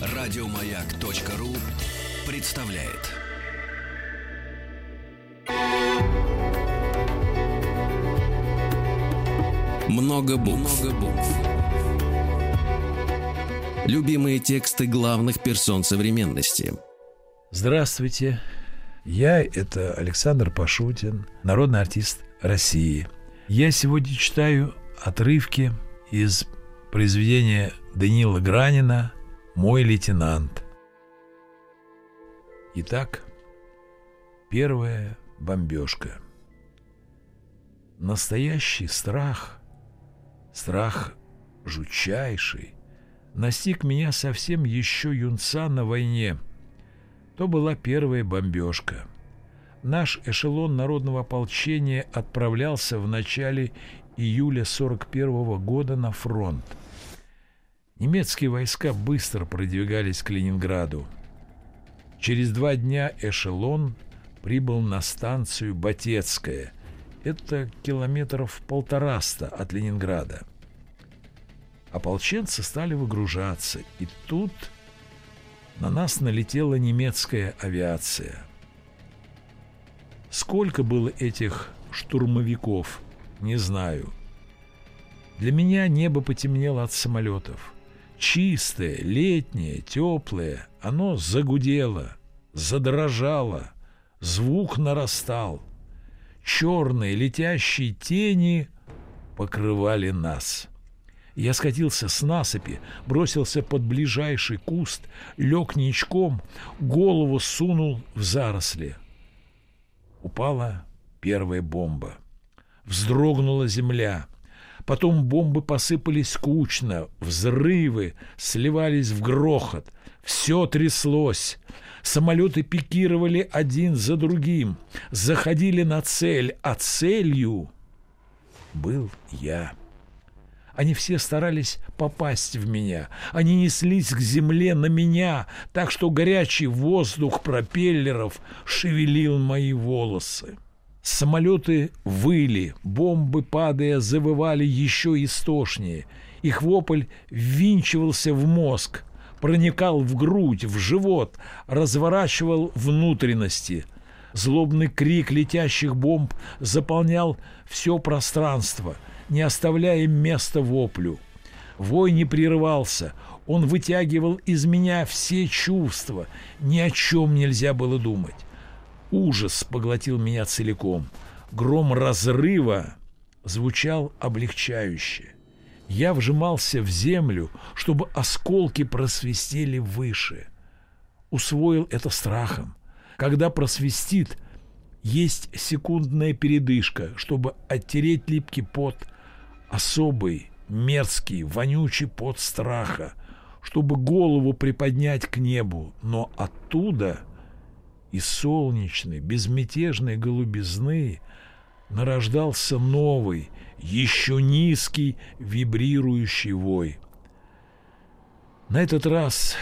Радиомаяк.ру представляет. Много букв. Много букв. Любимые тексты главных персон современности. Здравствуйте. Я – это Александр Пашутин, народный артист России. Я сегодня читаю отрывки из произведения Данила Гранина «Мой лейтенант». Итак, первая бомбежка. Настоящий страх, страх жутчайший, настиг меня совсем еще юнца на войне. То была первая бомбежка. Наш эшелон народного ополчения отправлялся в начале июля 41 -го года на фронт. Немецкие войска быстро продвигались к Ленинграду. Через два дня эшелон прибыл на станцию Батецкая. Это километров полтораста от Ленинграда. Ополченцы стали выгружаться, и тут на нас налетела немецкая авиация. Сколько было этих штурмовиков, не знаю. Для меня небо потемнело от самолетов – чистое, летнее, теплое, оно загудело, задрожало, звук нарастал. Черные летящие тени покрывали нас. Я скатился с насыпи, бросился под ближайший куст, лег ничком, голову сунул в заросли. Упала первая бомба. Вздрогнула земля — Потом бомбы посыпались кучно, взрывы сливались в грохот. Все тряслось. Самолеты пикировали один за другим, заходили на цель, а целью был я. Они все старались попасть в меня. Они неслись к земле на меня, так что горячий воздух пропеллеров шевелил мои волосы. Самолеты выли, бомбы, падая, завывали еще истошнее. Их вопль ввинчивался в мозг, проникал в грудь, в живот, разворачивал внутренности. Злобный крик летящих бомб заполнял все пространство, не оставляя места воплю. Вой не прерывался, он вытягивал из меня все чувства, ни о чем нельзя было думать. Ужас поглотил меня целиком. Гром разрыва звучал облегчающе. Я вжимался в землю, чтобы осколки просвистели выше. Усвоил это страхом. Когда просвистит, есть секундная передышка, чтобы оттереть липкий пот, особый, мерзкий, вонючий пот страха, чтобы голову приподнять к небу, но оттуда из солнечной, безмятежной голубизны нарождался новый, еще низкий, вибрирующий вой. На этот раз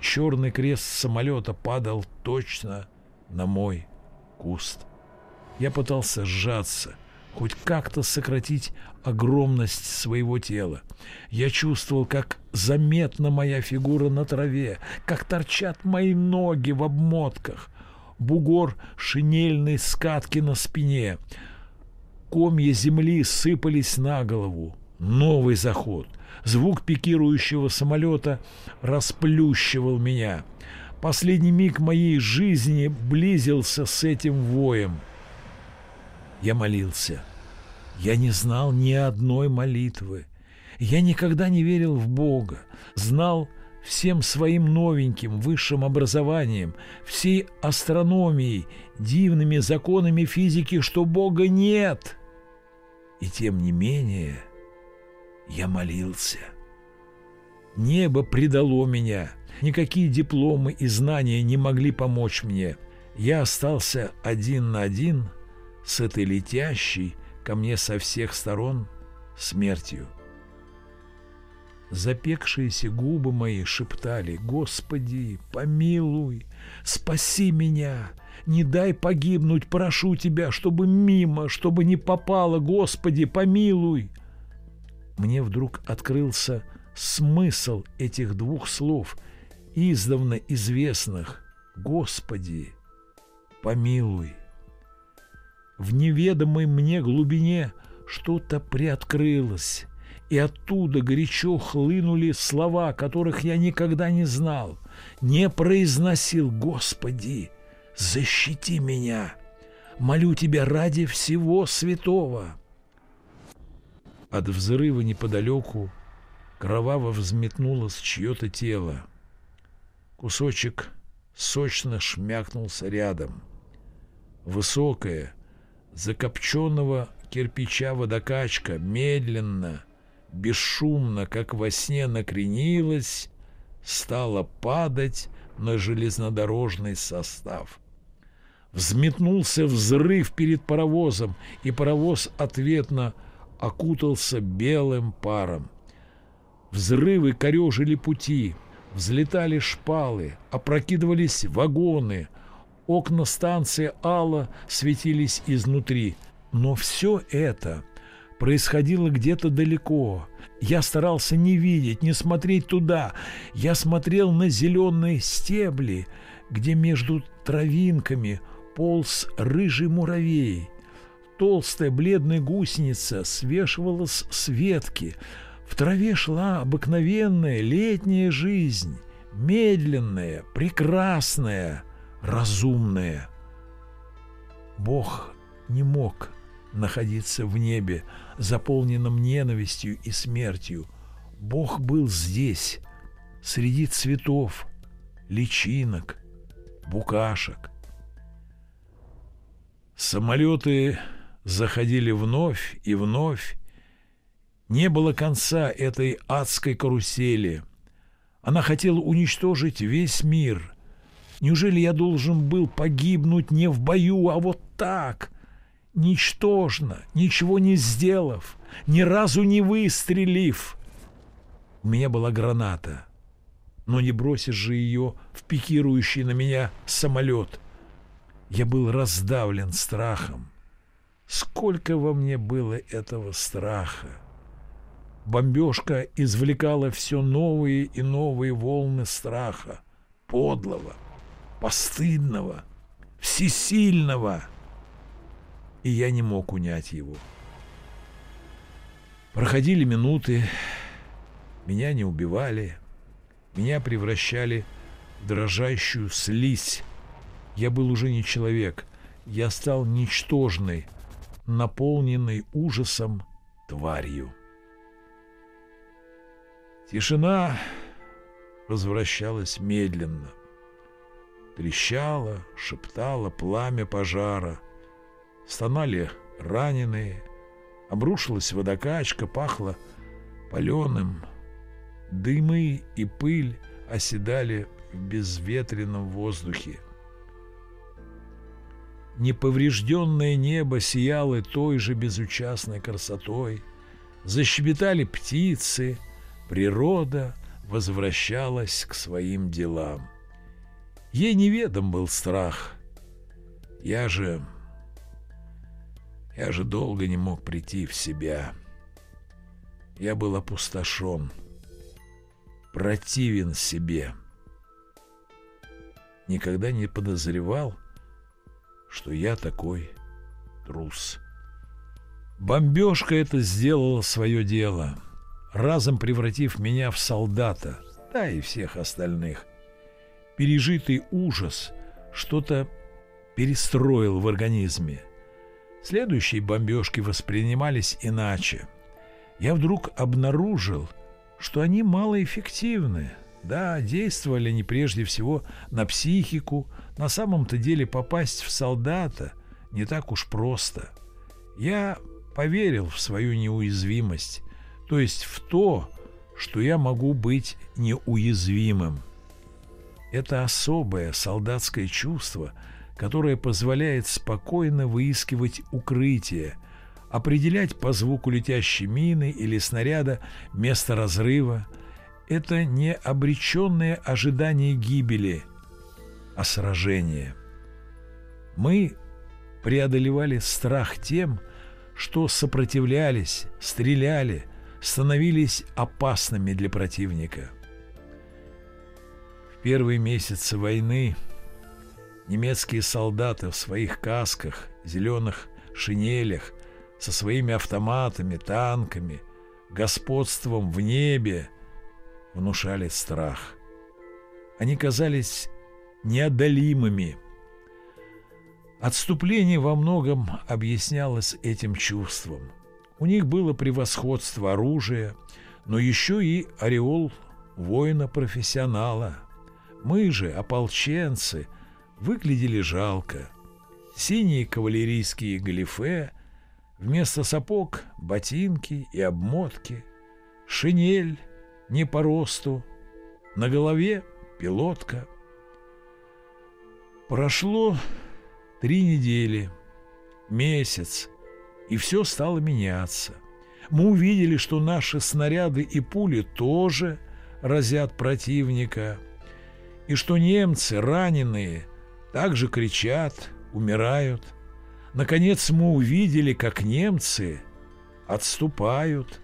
черный крест самолета падал точно на мой куст. Я пытался сжаться — хоть как-то сократить огромность своего тела. Я чувствовал, как заметна моя фигура на траве, как торчат мои ноги в обмотках, бугор шинельной скатки на спине. Комья земли сыпались на голову. Новый заход. Звук пикирующего самолета расплющивал меня. Последний миг моей жизни близился с этим воем — я молился. Я не знал ни одной молитвы. Я никогда не верил в Бога. Знал всем своим новеньким высшим образованием, всей астрономией, дивными законами физики, что Бога нет. И тем не менее я молился. Небо предало меня. Никакие дипломы и знания не могли помочь мне. Я остался один на один с этой летящей ко мне со всех сторон смертью. Запекшиеся губы мои шептали «Господи, помилуй, спаси меня, не дай погибнуть, прошу Тебя, чтобы мимо, чтобы не попало, Господи, помилуй!» мне вдруг открылся смысл этих двух слов, издавна известных «Господи, помилуй». В неведомой мне глубине что-то приоткрылось, и оттуда горячо хлынули слова, которых я никогда не знал, не произносил «Господи, защити меня! Молю Тебя ради всего святого!» От взрыва неподалеку кроваво взметнулось чье-то тело. Кусочек сочно шмякнулся рядом. Высокая, закопченного кирпича водокачка медленно, бесшумно, как во сне накренилась, стала падать на железнодорожный состав. Взметнулся взрыв перед паровозом, и паровоз ответно окутался белым паром. Взрывы корежили пути, взлетали шпалы, опрокидывались вагоны, окна станции Алла светились изнутри. Но все это происходило где-то далеко. Я старался не видеть, не смотреть туда. Я смотрел на зеленые стебли, где между травинками полз рыжий муравей. Толстая бледная гусеница свешивалась с ветки. В траве шла обыкновенная летняя жизнь, медленная, прекрасная, разумная. Бог не мог находиться в небе, заполненном ненавистью и смертью. Бог был здесь, среди цветов, личинок, букашек. Самолеты заходили вновь и вновь. Не было конца этой адской карусели. Она хотела уничтожить весь мир. Неужели я должен был погибнуть не в бою, а вот так, ничтожно, ничего не сделав, ни разу не выстрелив. У меня была граната, но не бросишь же ее в пикирующий на меня самолет. Я был раздавлен страхом. Сколько во мне было этого страха! Бомбежка извлекала все новые и новые волны страха, подлого, постыдного, всесильного — и я не мог унять его. Проходили минуты, меня не убивали, меня превращали в дрожащую слизь. Я был уже не человек, я стал ничтожной, наполненной ужасом тварью. Тишина возвращалась медленно. Трещало, шептало пламя пожара — Стонали раненые, обрушилась водокачка, пахло паленым. Дымы и пыль оседали в безветренном воздухе. Неповрежденное небо сияло той же безучастной красотой. Защебетали птицы, природа возвращалась к своим делам. Ей неведом был страх. Я же я же долго не мог прийти в себя. Я был опустошен, противен себе. Никогда не подозревал, что я такой трус. Бомбежка это сделала свое дело, разом превратив меня в солдата, да и всех остальных. Пережитый ужас что-то перестроил в организме – Следующие бомбежки воспринимались иначе. Я вдруг обнаружил, что они малоэффективны. Да, действовали они прежде всего на психику. На самом-то деле попасть в солдата не так уж просто. Я поверил в свою неуязвимость, то есть в то, что я могу быть неуязвимым. Это особое солдатское чувство – которая позволяет спокойно выискивать укрытие, определять по звуку летящей мины или снаряда место разрыва. Это не обреченное ожидание гибели, а сражение. Мы преодолевали страх тем, что сопротивлялись, стреляли, становились опасными для противника. Первые месяцы войны немецкие солдаты в своих касках, зеленых шинелях, со своими автоматами, танками, господством в небе внушали страх. Они казались неодолимыми. Отступление во многом объяснялось этим чувством. У них было превосходство оружия, но еще и ореол воина-профессионала. Мы же, ополченцы, выглядели жалко. Синие кавалерийские галифе, вместо сапог – ботинки и обмотки, шинель не по росту, на голове – пилотка. Прошло три недели, месяц – и все стало меняться. Мы увидели, что наши снаряды и пули тоже разят противника, и что немцы, раненые, также кричат, умирают. Наконец мы увидели, как немцы отступают.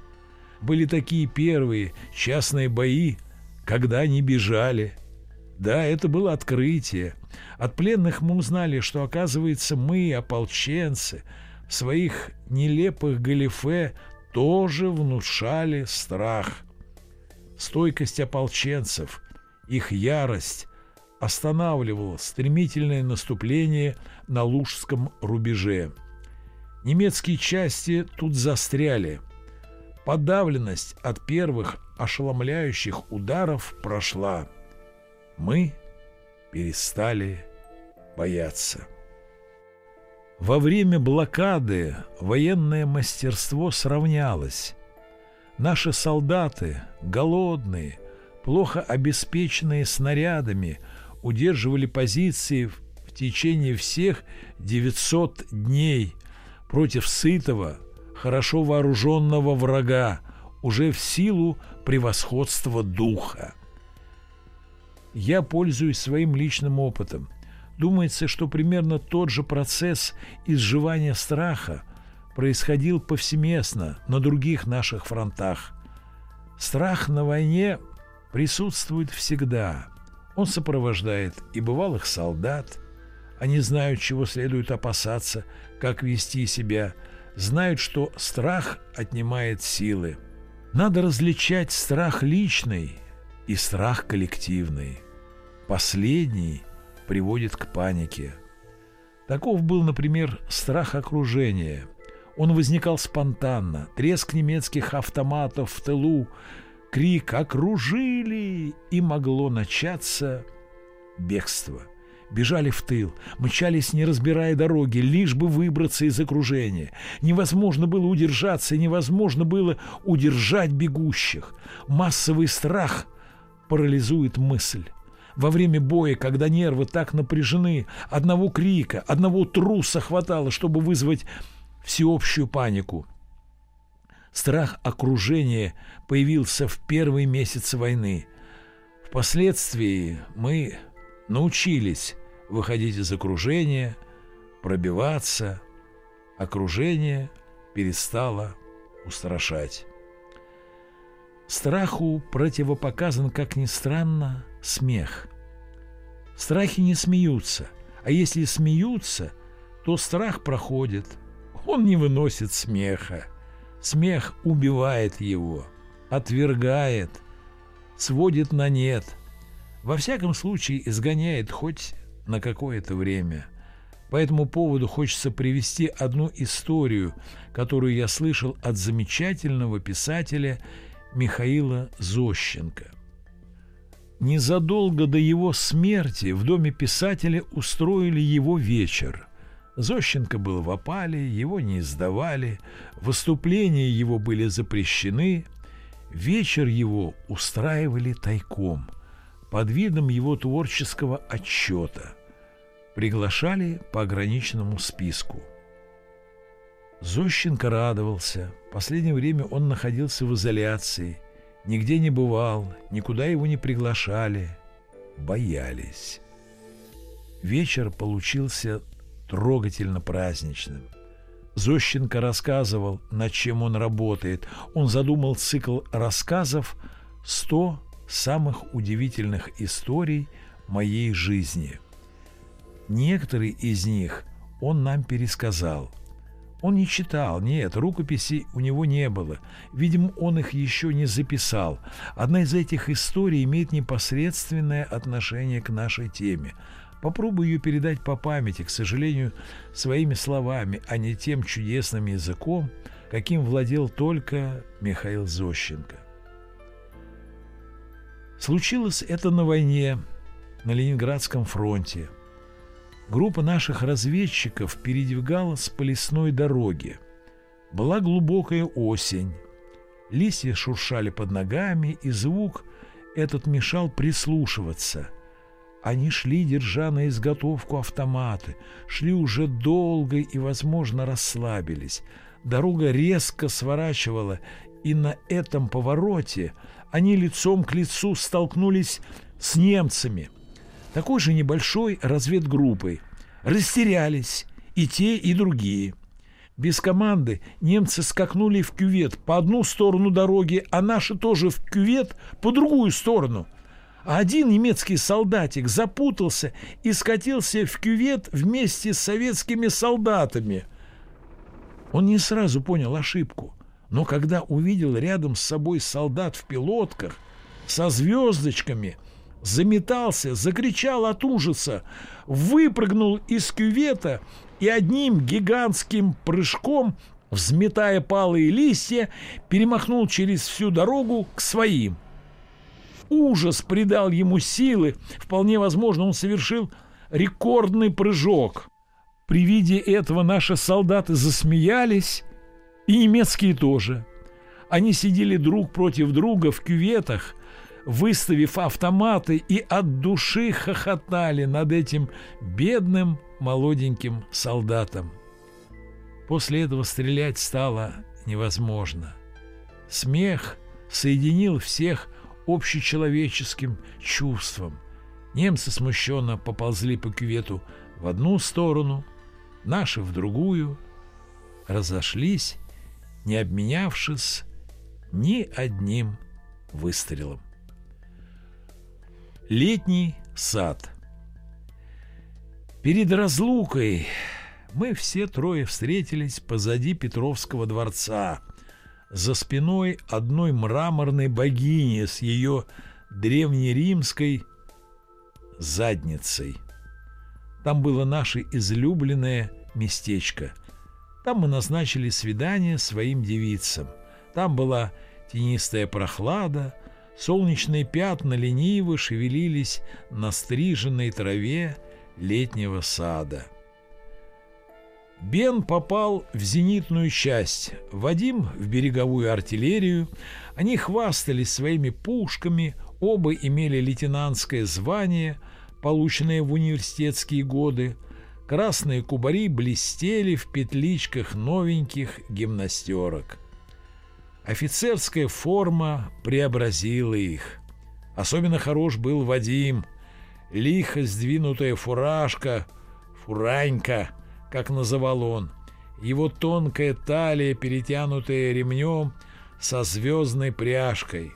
Были такие первые частные бои, когда они бежали. Да, это было открытие. От пленных мы узнали, что, оказывается, мы, ополченцы – своих нелепых галифе тоже внушали страх. Стойкость ополченцев, их ярость останавливала стремительное наступление на Лужском рубеже. Немецкие части тут застряли. Подавленность от первых ошеломляющих ударов прошла. Мы перестали бояться. Во время блокады военное мастерство сравнялось. Наши солдаты, голодные, плохо обеспеченные снарядами, удерживали позиции в течение всех 900 дней против сытого, хорошо вооруженного врага, уже в силу превосходства духа. Я пользуюсь своим личным опытом – Думается, что примерно тот же процесс изживания страха происходил повсеместно на других наших фронтах. Страх на войне присутствует всегда. Он сопровождает и бывалых солдат. Они знают, чего следует опасаться, как вести себя, знают, что страх отнимает силы. Надо различать страх личный и страх коллективный. Последний – приводит к панике. Таков был, например, страх окружения. Он возникал спонтанно. Треск немецких автоматов в тылу, крик «Окружили!» и могло начаться бегство. Бежали в тыл, мчались, не разбирая дороги, лишь бы выбраться из окружения. Невозможно было удержаться, невозможно было удержать бегущих. Массовый страх парализует мысль. Во время боя, когда нервы так напряжены, одного крика, одного труса хватало, чтобы вызвать всеобщую панику. Страх окружения появился в первые месяцы войны. Впоследствии мы научились выходить из окружения, пробиваться. Окружение перестало устрашать. Страху противопоказан, как ни странно, смех. Страхи не смеются, а если смеются, то страх проходит. Он не выносит смеха. Смех убивает его, отвергает, сводит на нет. Во всяком случае, изгоняет хоть на какое-то время. По этому поводу хочется привести одну историю, которую я слышал от замечательного писателя Михаила Зощенко – Незадолго до его смерти в доме писателя устроили его вечер. Зощенко был в опале, его не издавали, выступления его были запрещены, вечер его устраивали тайком, под видом его творческого отчета. Приглашали по ограниченному списку. Зощенко радовался. В последнее время он находился в изоляции – Нигде не бывал, никуда его не приглашали. Боялись. Вечер получился трогательно праздничным. Зощенко рассказывал, над чем он работает. Он задумал цикл рассказов «100 самых удивительных историй моей жизни». Некоторые из них он нам пересказал. Он не читал, нет, рукописей у него не было. Видимо, он их еще не записал. Одна из этих историй имеет непосредственное отношение к нашей теме. Попробую ее передать по памяти, к сожалению, своими словами, а не тем чудесным языком, каким владел только Михаил Зощенко. Случилось это на войне, на Ленинградском фронте. Группа наших разведчиков передвигалась по лесной дороге. Была глубокая осень. Листья шуршали под ногами, и звук этот мешал прислушиваться – они шли, держа на изготовку автоматы, шли уже долго и, возможно, расслабились. Дорога резко сворачивала, и на этом повороте они лицом к лицу столкнулись с немцами, такой же небольшой разведгруппой. Растерялись и те, и другие. Без команды немцы скакнули в кювет по одну сторону дороги, а наши тоже в кювет по другую сторону – один немецкий солдатик запутался и скатился в кювет вместе с советскими солдатами. Он не сразу понял ошибку, но когда увидел рядом с собой солдат в пилотках со звездочками, заметался, закричал от ужаса, выпрыгнул из кювета и одним гигантским прыжком, взметая палые листья, перемахнул через всю дорогу к своим. Ужас придал ему силы. Вполне возможно, он совершил рекордный прыжок. При виде этого наши солдаты засмеялись, и немецкие тоже. Они сидели друг против друга в кюветах, выставив автоматы и от души хохотали над этим бедным молоденьким солдатом. После этого стрелять стало невозможно. Смех соединил всех общечеловеческим чувством. Немцы смущенно поползли по кювету в одну сторону, наши в другую, разошлись, не обменявшись ни одним выстрелом. Летний сад. Перед разлукой мы все трое встретились позади Петровского дворца – за спиной одной мраморной богини с ее древнеримской задницей. Там было наше излюбленное местечко. Там мы назначили свидание своим девицам. Там была тенистая прохлада, солнечные пятна лениво шевелились на стриженной траве летнего сада. Бен попал в зенитную часть, Вадим в береговую артиллерию. Они хвастались своими пушками, оба имели лейтенантское звание, полученное в университетские годы. Красные кубари блестели в петличках новеньких гимнастерок. Офицерская форма преобразила их. Особенно хорош был Вадим. Лихо сдвинутая фуражка, фуранька – как называл он, его тонкая талия, перетянутая ремнем со звездной пряжкой.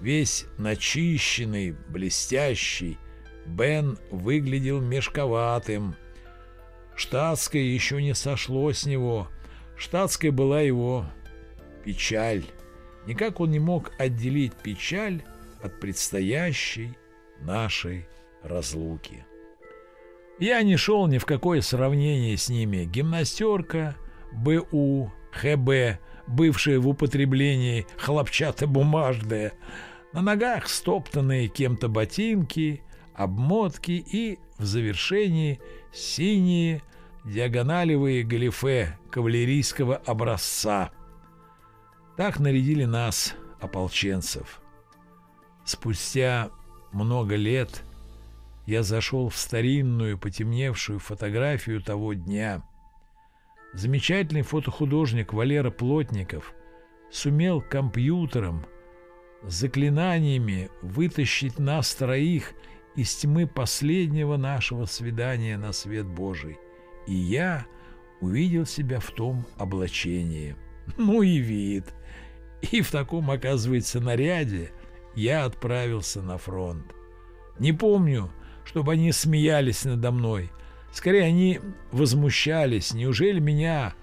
Весь начищенный, блестящий, Бен выглядел мешковатым. Штатское еще не сошло с него. Штатская была его печаль. Никак он не мог отделить печаль от предстоящей нашей разлуки. Я не шел ни в какое сравнение с ними. Гимнастерка, БУ, ХБ, бывшая в употреблении хлопчатобумажная, на ногах стоптанные кем-то ботинки, обмотки и в завершении синие диагоналевые галифе кавалерийского образца. Так нарядили нас, ополченцев. Спустя много лет – я зашел в старинную потемневшую фотографию того дня. Замечательный фотохудожник Валера Плотников сумел компьютером заклинаниями вытащить нас троих из тьмы последнего нашего свидания на свет Божий. И я увидел себя в том облачении. Ну и вид. И в таком, оказывается, наряде я отправился на фронт. Не помню, чтобы они смеялись надо мной. Скорее, они возмущались. Неужели меня,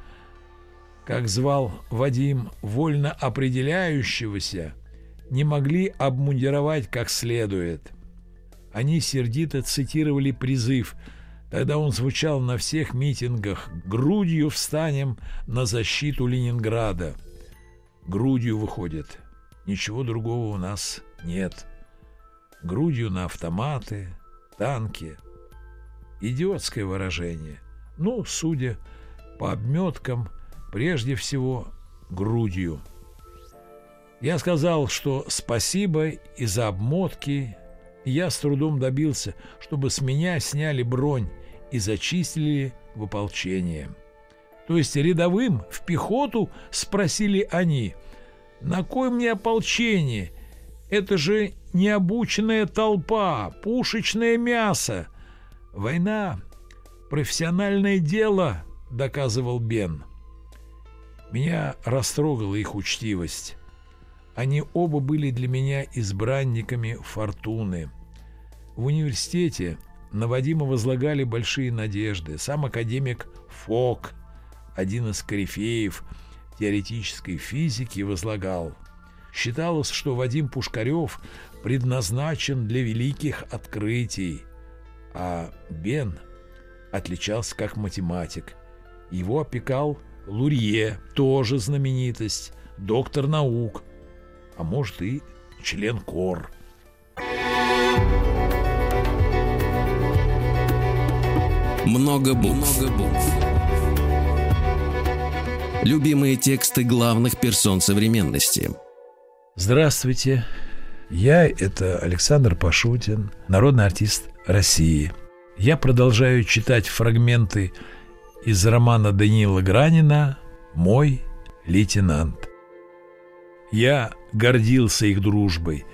как звал Вадим, вольно определяющегося, не могли обмундировать как следует? Они сердито цитировали призыв – Тогда он звучал на всех митингах «Грудью встанем на защиту Ленинграда». Грудью выходит. Ничего другого у нас нет. Грудью на автоматы, танки. Идиотское выражение. Ну, судя по обметкам, прежде всего грудью. Я сказал, что спасибо и за обмотки. Я с трудом добился, чтобы с меня сняли бронь и зачислили в ополчение. То есть рядовым в пехоту спросили они, на кой мне ополчение? Это же необученная толпа, пушечное мясо. Война – профессиональное дело, доказывал Бен. Меня растрогала их учтивость. Они оба были для меня избранниками фортуны. В университете на Вадима возлагали большие надежды. Сам академик Фок, один из корифеев теоретической физики, возлагал. Считалось, что Вадим Пушкарев предназначен для великих открытий, а Бен отличался как математик. Его опекал Лурье, тоже знаменитость, доктор наук, а может и член КОР. Много букв. Много букв. Любимые тексты главных персон современности. Здравствуйте. Я – это Александр Пашутин, народный артист России. Я продолжаю читать фрагменты из романа Даниила Гранина «Мой лейтенант». Я гордился их дружбой,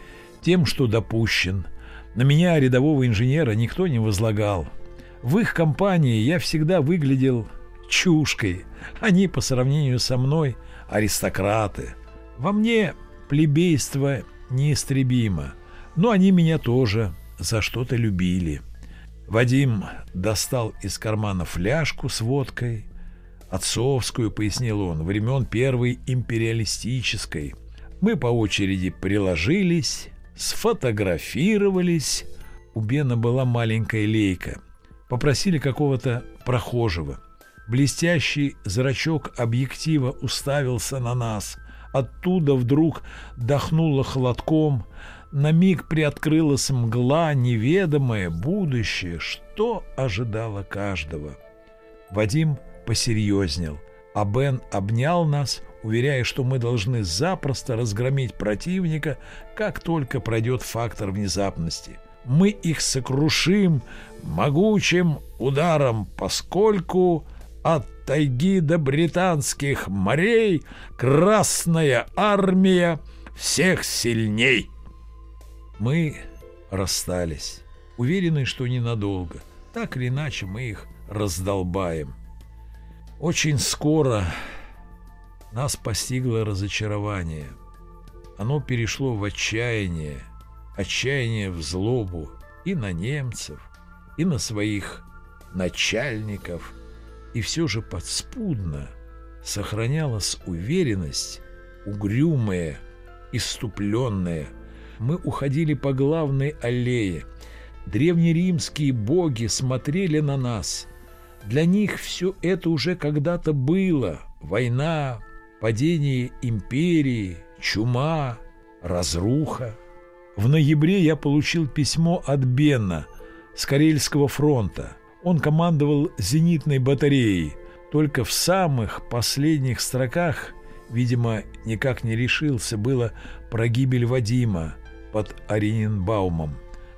тем, что допущен. На меня, рядового инженера, никто не возлагал – в их компании я всегда выглядел чушкой. Они по сравнению со мной аристократы. Во мне плебейство неистребимо, но они меня тоже за что-то любили. Вадим достал из кармана фляжку с водкой, отцовскую, пояснил он, времен первой империалистической. Мы по очереди приложились, сфотографировались. У Бена была маленькая лейка – Попросили какого-то прохожего. Блестящий зрачок объектива уставился на нас. Оттуда вдруг дохнуло холодком. На миг приоткрылась мгла, неведомое будущее, что ожидало каждого. Вадим посерьезнел, а Бен обнял нас, уверяя, что мы должны запросто разгромить противника, как только пройдет фактор внезапности. Мы их сокрушим, могучим ударом, поскольку от тайги до британских морей Красная армия всех сильней. Мы расстались, уверены, что ненадолго. Так или иначе мы их раздолбаем. Очень скоро нас постигло разочарование. Оно перешло в отчаяние, отчаяние в злобу и на немцев, и на своих начальников, и все же подспудно сохранялась уверенность, угрюмая, иступленная. Мы уходили по главной аллее. Древнеримские боги смотрели на нас. Для них все это уже когда-то было. Война, падение империи, чума, разруха. В ноябре я получил письмо от Бена с Карельского фронта. Он командовал зенитной батареей. Только в самых последних строках, видимо, никак не решился, было про гибель Вадима под Орененбаумом.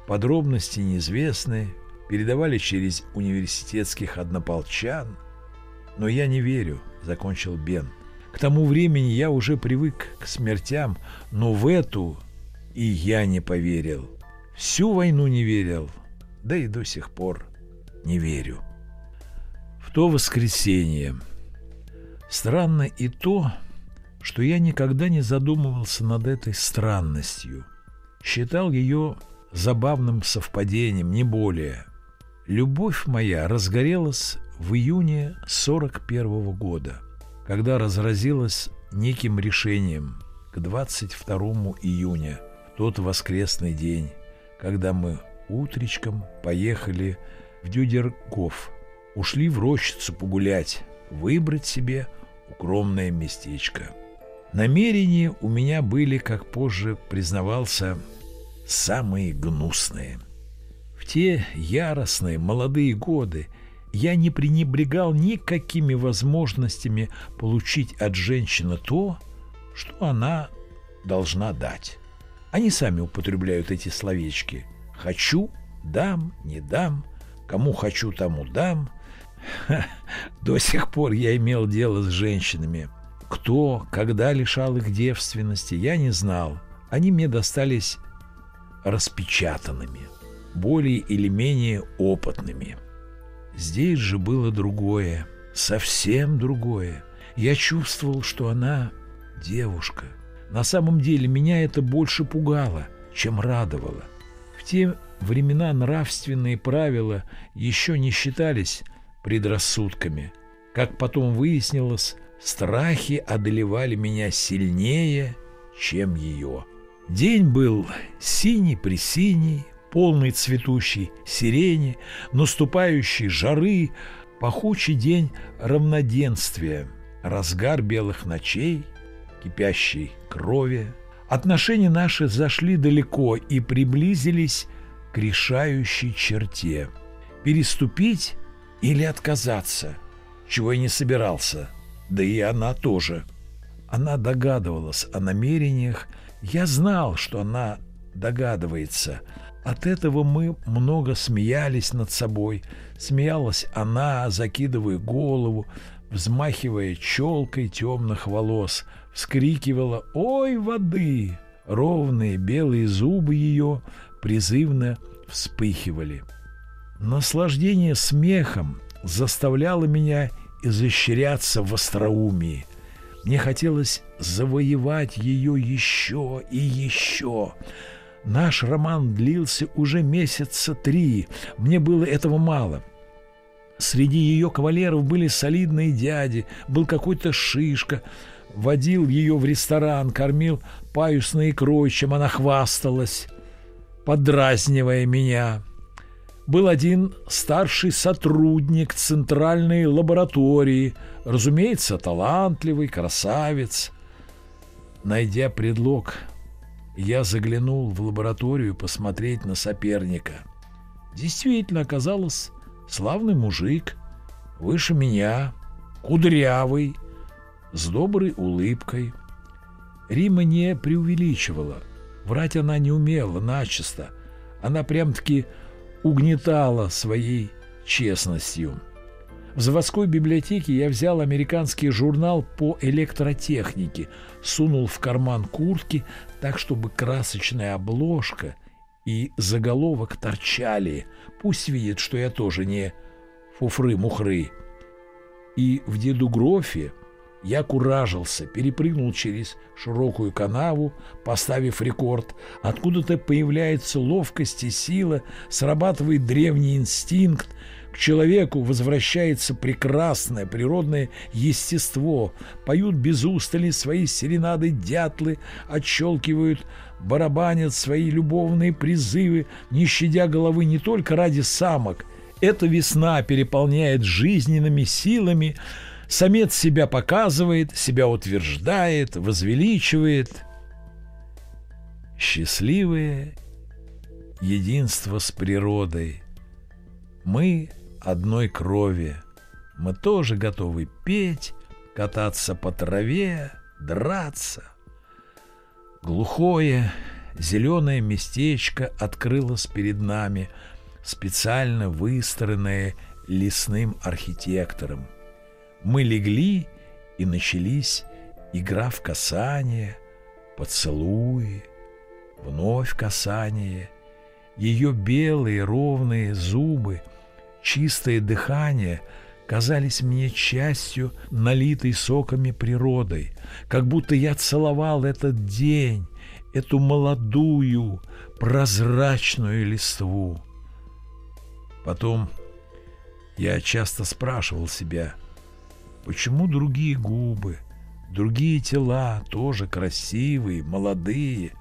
Подробности неизвестны, передавали через университетских однополчан. Но я не верю, закончил Бен. К тому времени я уже привык к смертям, но в эту и я не поверил. Всю войну не верил, да и до сих пор не верю. В то воскресенье. Странно и то, что я никогда не задумывался над этой странностью. Считал ее забавным совпадением, не более. Любовь моя разгорелась в июне 41 -го года, когда разразилась неким решением к 22 июня, тот воскресный день, когда мы утречком поехали в Дюдерков, ушли в рощицу погулять, выбрать себе укромное местечко. Намерения у меня были, как позже признавался, самые гнусные. В те яростные молодые годы я не пренебрегал никакими возможностями получить от женщины то, что она должна дать. Они сами употребляют эти словечки. «Хочу», «дам», «не дам», «кому хочу, тому дам». До сих пор я имел дело с женщинами. Кто, когда лишал их девственности, я не знал. Они мне достались распечатанными, более или менее опытными. Здесь же было другое, совсем другое. Я чувствовал, что она девушка. На самом деле меня это больше пугало, чем радовало. В те времена нравственные правила еще не считались предрассудками. Как потом выяснилось, страхи одолевали меня сильнее, чем ее. День был синий-пресиний, полный цветущей сирени, наступающей жары, пахучий день равноденствия, разгар белых ночей, кипящей крови. Отношения наши зашли далеко и приблизились к решающей черте. Переступить или отказаться, чего я не собирался, да и она тоже. Она догадывалась о намерениях, я знал, что она догадывается. От этого мы много смеялись над собой. Смеялась она, закидывая голову, взмахивая челкой темных волос, вскрикивала «Ой, воды!» Ровные белые зубы ее призывно вспыхивали. Наслаждение смехом заставляло меня изощряться в остроумии – мне хотелось завоевать ее еще и еще. Наш роман длился уже месяца три. Мне было этого мало. Среди ее кавалеров были солидные дяди, был какой-то шишка, водил ее в ресторан, кормил паюсной икрой, чем она хвасталась, подразнивая меня был один старший сотрудник центральной лаборатории, разумеется, талантливый, красавец. Найдя предлог, я заглянул в лабораторию посмотреть на соперника. Действительно, оказалось, славный мужик, выше меня, кудрявый, с доброй улыбкой. Рима не преувеличивала, врать она не умела начисто. Она прям-таки угнетала своей честностью. В заводской библиотеке я взял американский журнал по электротехнике, сунул в карман куртки так, чтобы красочная обложка и заголовок торчали. Пусть видит, что я тоже не фуфры-мухры. И в деду Грофе я куражился, перепрыгнул через широкую канаву, поставив рекорд. Откуда-то появляется ловкость и сила, срабатывает древний инстинкт. К человеку возвращается прекрасное природное естество. Поют без устали свои серенады дятлы, отщелкивают барабанят свои любовные призывы, не щадя головы не только ради самок. Эта весна переполняет жизненными силами, Самец себя показывает, себя утверждает, возвеличивает. Счастливое единство с природой. Мы одной крови. Мы тоже готовы петь, кататься по траве, драться. Глухое, зеленое местечко открылось перед нами, специально выстроенное лесным архитектором – мы легли, и начались игра в касание, поцелуи, вновь касание, ее белые ровные зубы, чистое дыхание казались мне частью, налитой соками природой, как будто я целовал этот день, эту молодую, прозрачную листву. Потом я часто спрашивал себя, почему другие губы, другие тела, тоже красивые, молодые,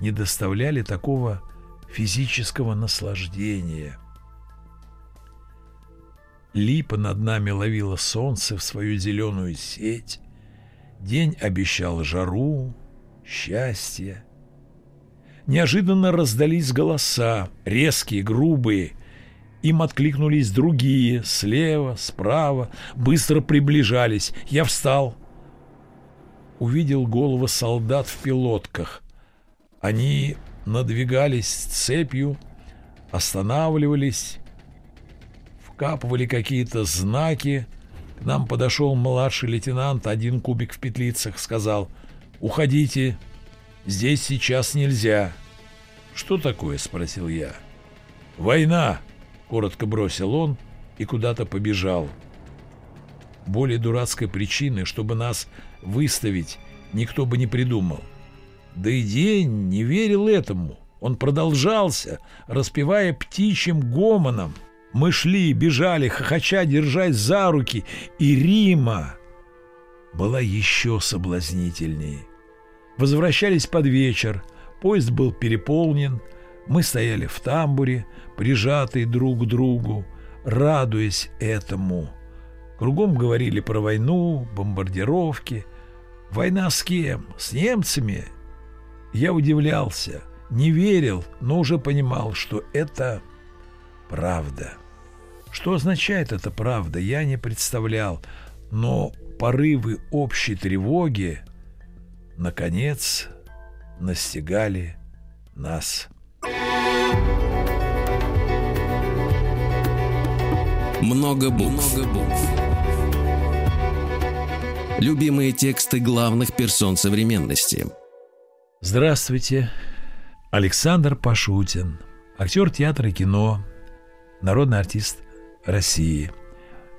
не доставляли такого физического наслаждения. Липа над нами ловила солнце в свою зеленую сеть, день обещал жару, счастье. Неожиданно раздались голоса, резкие, грубые. Им откликнулись другие, слева, справа, быстро приближались. Я встал. Увидел головы солдат в пилотках. Они надвигались цепью, останавливались, вкапывали какие-то знаки. К нам подошел младший лейтенант, один кубик в петлицах, сказал «Уходите, здесь сейчас нельзя». «Что такое?» – спросил я. «Война!» – коротко бросил он и куда-то побежал. Более дурацкой причины, чтобы нас выставить, никто бы не придумал. Да и день не верил этому. Он продолжался, распевая птичьим гомоном. Мы шли, бежали, хохоча, держась за руки, и Рима была еще соблазнительнее. Возвращались под вечер, поезд был переполнен, мы стояли в тамбуре, прижатые друг к другу, радуясь этому. Кругом говорили про войну, бомбардировки. Война с кем? С немцами? Я удивлялся, не верил, но уже понимал, что это правда. Что означает эта правда, я не представлял, но порывы общей тревоги, наконец, настигали нас. Много букв. Много букв. Любимые тексты главных персон современности – Здравствуйте. Александр Пашутин, актер театра и кино, народный артист России.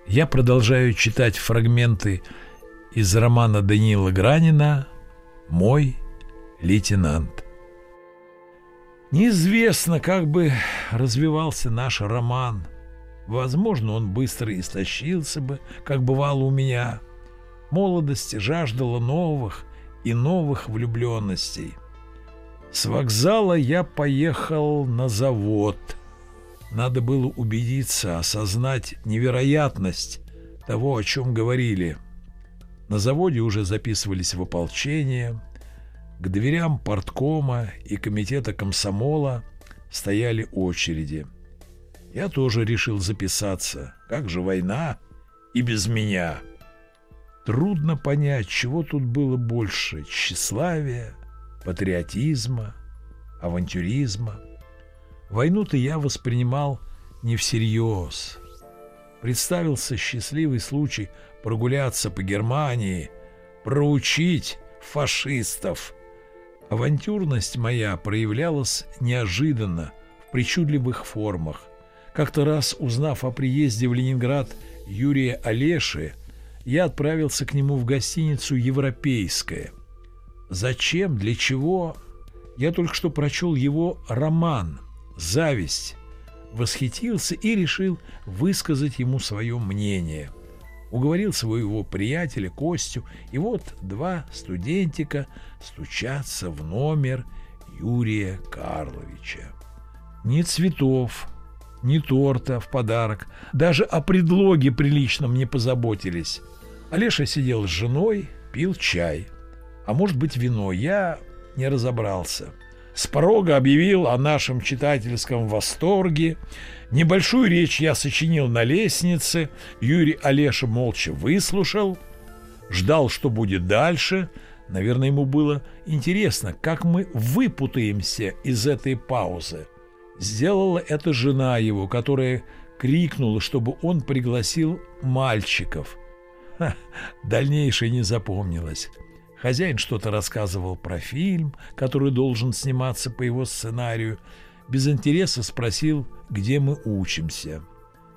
Я продолжаю читать фрагменты из романа Даниила Гранина «Мой лейтенант». Неизвестно, как бы развивался наш роман. Возможно, он быстро истощился бы, как бывало у меня. Молодость жаждала новых, и новых влюбленностей. С вокзала я поехал на завод. Надо было убедиться, осознать невероятность того, о чем говорили. На заводе уже записывались в ополчение. К дверям порткома и комитета комсомола стояли очереди. Я тоже решил записаться. Как же война и без меня?» Трудно понять, чего тут было больше – тщеславия, патриотизма, авантюризма. Войну-то я воспринимал не всерьез. Представился счастливый случай прогуляться по Германии, проучить фашистов. Авантюрность моя проявлялась неожиданно, в причудливых формах. Как-то раз, узнав о приезде в Ленинград Юрия Олеши, я отправился к нему в гостиницу «Европейская». Зачем, для чего? Я только что прочел его роман «Зависть», восхитился и решил высказать ему свое мнение. Уговорил своего приятеля Костю, и вот два студентика стучатся в номер Юрия Карловича. Ни цветов, ни торта в подарок, даже о предлоге приличном не позаботились. Олеша сидел с женой, пил чай. А может быть вино, я не разобрался. С порога объявил о нашем читательском восторге. Небольшую речь я сочинил на лестнице. Юрий Олеша молча выслушал. Ждал, что будет дальше. Наверное, ему было интересно, как мы выпутаемся из этой паузы. Сделала это жена его, которая крикнула, чтобы он пригласил мальчиков – Ха, дальнейшее не запомнилось. Хозяин что-то рассказывал про фильм, который должен сниматься по его сценарию. Без интереса спросил, где мы учимся.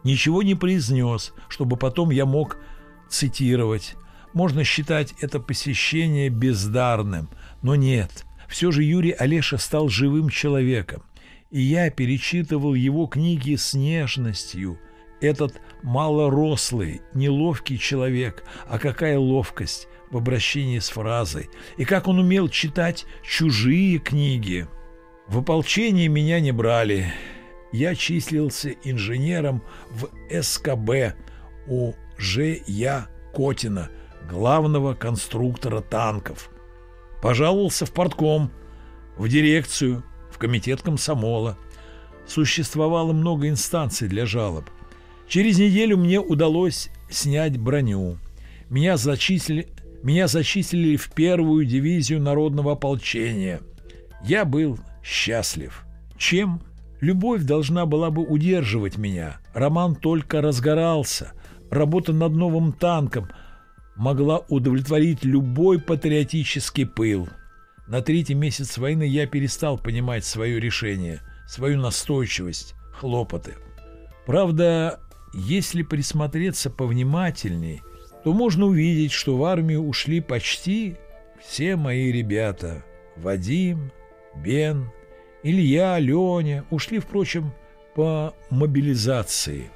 ничего не произнес, чтобы потом я мог цитировать. Можно считать это посещение бездарным, но нет. Все же Юрий Олеша стал живым человеком, и я перечитывал его книги с нежностью. Этот малорослый, неловкий человек, а какая ловкость в обращении с фразой, и как он умел читать чужие книги. В ополчение меня не брали. Я числился инженером в СКБ у Ж. Я. Котина, главного конструктора танков. Пожаловался в портком, в дирекцию, комитет комсомола. Существовало много инстанций для жалоб. Через неделю мне удалось снять броню. Меня зачислили, меня зачислили в первую дивизию народного ополчения. Я был счастлив. Чем? Любовь должна была бы удерживать меня. Роман только разгорался. Работа над новым танком могла удовлетворить любой патриотический пыл. На третий месяц войны я перестал понимать свое решение, свою настойчивость, хлопоты. Правда, если присмотреться повнимательней, то можно увидеть, что в армию ушли почти все мои ребята. Вадим, Бен, Илья, Леня ушли, впрочем, по мобилизации.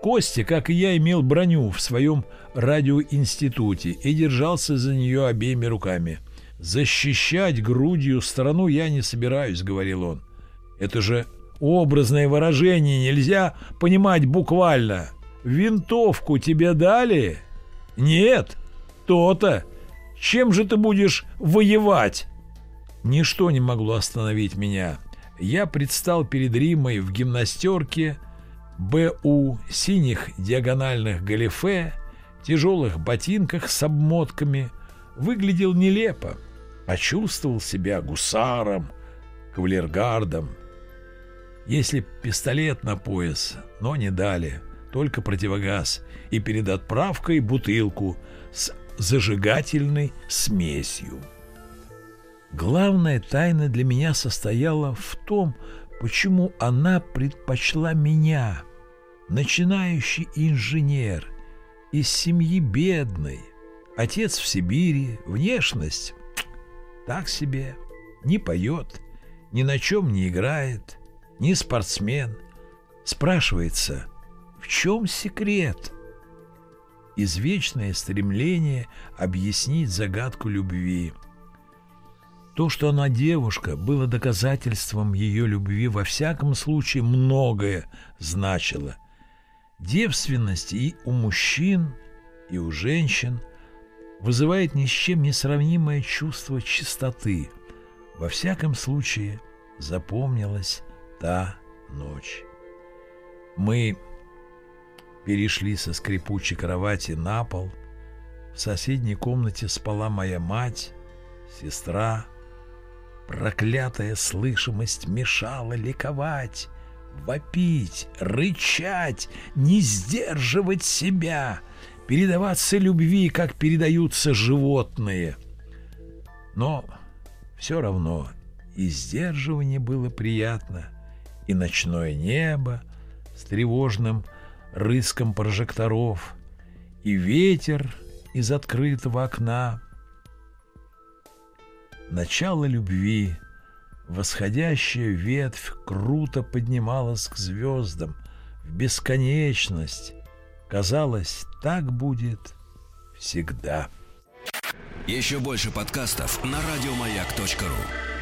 Костя, как и я, имел броню в своем радиоинституте и держался за нее обеими руками. «Защищать грудью страну я не собираюсь», — говорил он. «Это же образное выражение, нельзя понимать буквально. Винтовку тебе дали?» «Нет, то-то. Чем же ты будешь воевать?» Ничто не могло остановить меня. Я предстал перед Римой в гимнастерке, БУ, синих диагональных галифе, тяжелых ботинках с обмотками. Выглядел нелепо, а чувствовал себя гусаром, кавалергардом. Если пистолет на пояс, но не дали, только противогаз, и перед отправкой бутылку с зажигательной смесью. Главная тайна для меня состояла в том, почему она предпочла меня, начинающий инженер, из семьи бедной, отец в Сибири, внешность так себе, не поет, ни на чем не играет, не спортсмен. Спрашивается, в чем секрет? Извечное стремление объяснить загадку любви – то, что она девушка, было доказательством ее любви, во всяком случае многое значило. Девственность и у мужчин, и у женщин вызывает ни с чем не сравнимое чувство чистоты. Во всяком случае запомнилась та ночь. Мы перешли со скрипучей кровати на пол. В соседней комнате спала моя мать, сестра, Проклятая слышимость мешала ликовать, вопить, рычать, не сдерживать себя, передаваться любви, как передаются животные. Но все равно и сдерживание было приятно, и ночное небо с тревожным рыском прожекторов, и ветер из открытого окна — Начало любви, восходящая ветвь круто поднималась к звездам, в бесконечность. Казалось, так будет всегда. Еще больше подкастов на радиомаяк.ру